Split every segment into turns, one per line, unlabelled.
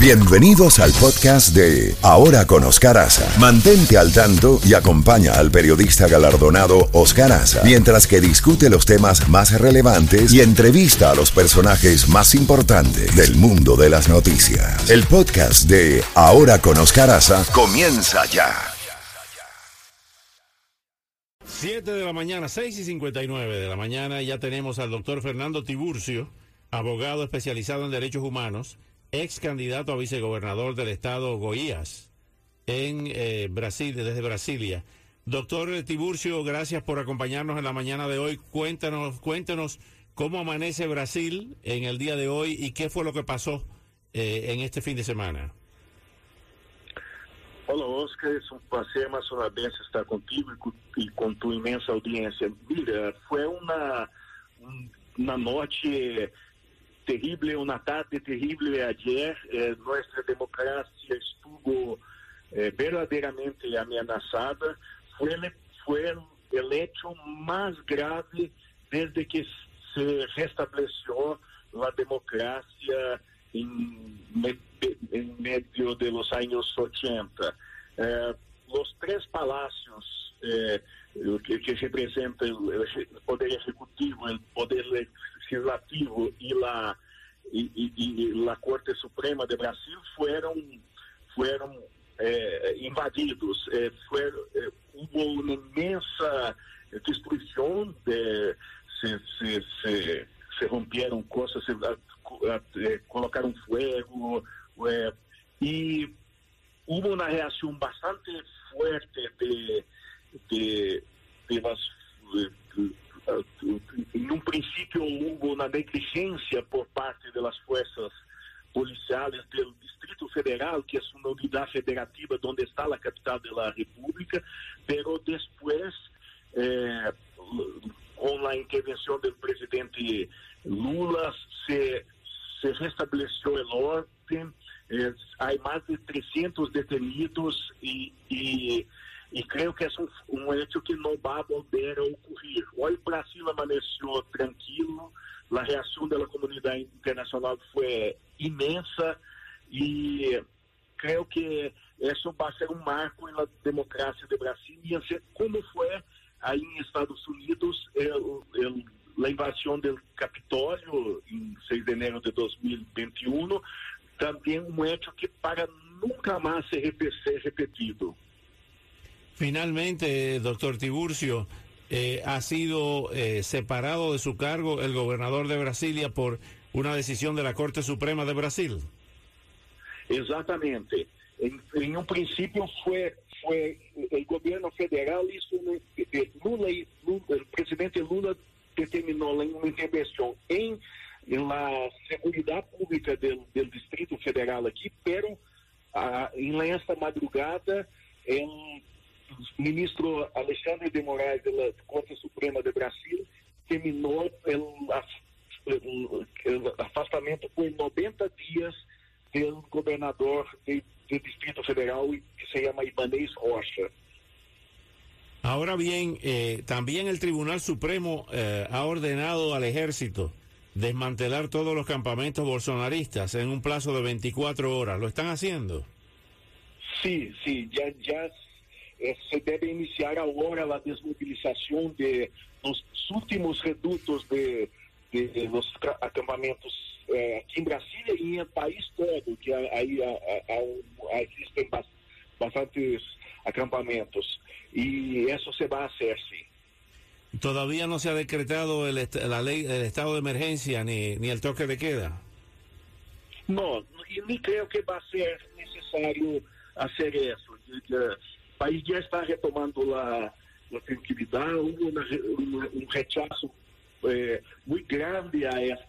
Bienvenidos al podcast de Ahora con Oscar Aza. Mantente al tanto y acompaña al periodista galardonado Oscar Aza mientras que discute los temas más relevantes y entrevista a los personajes más importantes del mundo de las noticias. El podcast de Ahora con Oscar Aza comienza ya.
7 de la mañana, 6 y 59 de la mañana, ya tenemos al doctor Fernando Tiburcio, abogado especializado en derechos humanos ex candidato a vicegobernador del estado Goiás en eh, Brasil, desde Brasilia. Doctor Tiburcio, gracias por acompañarnos en la mañana de hoy. Cuéntanos, cuéntanos cómo amanece Brasil en el día de hoy y qué fue lo que pasó eh, en este fin de semana.
Hola Oscar, es un placer más una vez estar contigo y con tu inmensa audiencia. Mira, fue una, una noche terrible, é una tarde terrible é ayer. Eh, nuestra é, democracia estuvo eh, verdaderamente ameaçada. Foi, foi o hecho mais grave desde que se restableció a democracia em, em meio dos anos 80. Eh, os três palácios eh, que, que representam o poder executivo, o poder Legislativo y la y, y, y, la Corte Suprema de Brasil fueron fueron eh, invadidos eh, fue, eh, hubo una inmensa de se, se, se, se rompieron cosas se a, a, eh, colocaron fuego y hubo una reacción bastante fuerte de de, de las en un principio hubo una negligencia por parte de las fuerzas policiales del Distrito Federal, que es una unidad federativa donde está la capital de la República, pero después, eh, con la intervención del presidente Lula, se, se restableció el orden, eh, hay de 300 detenidos y y creo que es un, un, hecho que no va a volver a ocurrir. Brasil amaneció tranquilo, la reacción de la comunidad internacional fue inmensa y creo que eso va a ser un marco en la democracia de Brasil y así como fue ahí en Estados Unidos el, el, la invasión del Capitolio en 6 de enero de 2021, también un hecho que para nunca más ser repetido.
Finalmente, doctor Tiburcio, eh, ha sido eh, separado de su cargo el gobernador de Brasilia por una decisión de la Corte Suprema de Brasil.
Exactamente. En, en un principio fue, fue el gobierno federal hizo una, Lula, Lula, el presidente Lula determinó una intervención en, en la seguridad pública del, del Distrito Federal aquí, pero uh, en esta madrugada en ministro Alexandre de Moraes da Corte Suprema de Brasil terminou o afastamento por 90 dias do governador do Distrito Federal que se llama Ibanez Rocha.
Ahora bien, eh, también el Tribunal Supremo eh, ha ordenado al ejército desmantelar todos los campamentos bolsonaristas en un plazo de 24 horas. ¿Lo están haciendo?
Sí, sí, ya, ya eh, se debe iniciar ahora la desmovilización de los últimos reductos de, de, de los acampamentos eh, aquí en Brasilia y en el país todo, que ahí existen bastantes acampamentos. Y eso se va a hacer, sí.
¿Todavía no se ha decretado el, la ley, el estado de emergencia ni, ni el toque de queda?
No, y ni creo que va a ser necesario hacer eso. País já está retomando a, a tranquilidade, hubo uma, uma, um rechazo é, muito grande a essa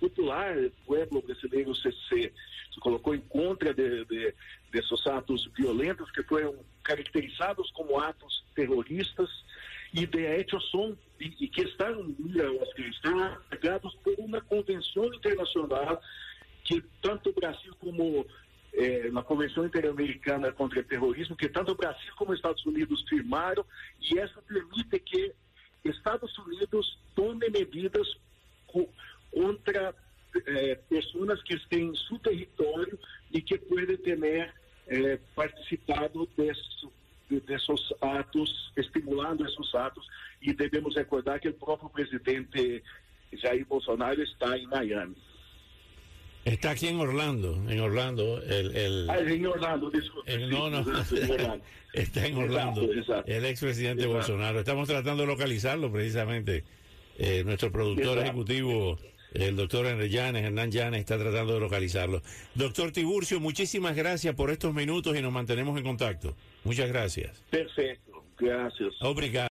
popular, o pueblo brasileiro se, se, se colocou em contra de, de, desses atos violentos que foram caracterizados como atos terroristas e de hecho são e, e que estão, pegados por uma convenção internacional que tanto o Brasil como é, na Convenção Interamericana contra o Terrorismo, que tanto o Brasil como os Estados Unidos firmaram, e essa permite que Estados Unidos tome medidas co contra é, pessoas que estão em seu território e ter eh, participado desse, desses atos, estimulando esses atos, e devemos recordar que o próprio presidente Jair Bolsonaro está em Miami.
Está aquí en Orlando, en Orlando. El, el,
ah, en Orlando, disculpe.
no, no, está en Orlando. Exacto, exacto. El expresidente Bolsonaro. Estamos tratando de localizarlo precisamente. Eh, nuestro productor ejecutivo, el doctor Henry Llanes, Hernán Llanes, está tratando de localizarlo. Doctor Tiburcio, muchísimas gracias por estos minutos y nos mantenemos en contacto. Muchas gracias.
Perfecto, gracias.
Obrigado.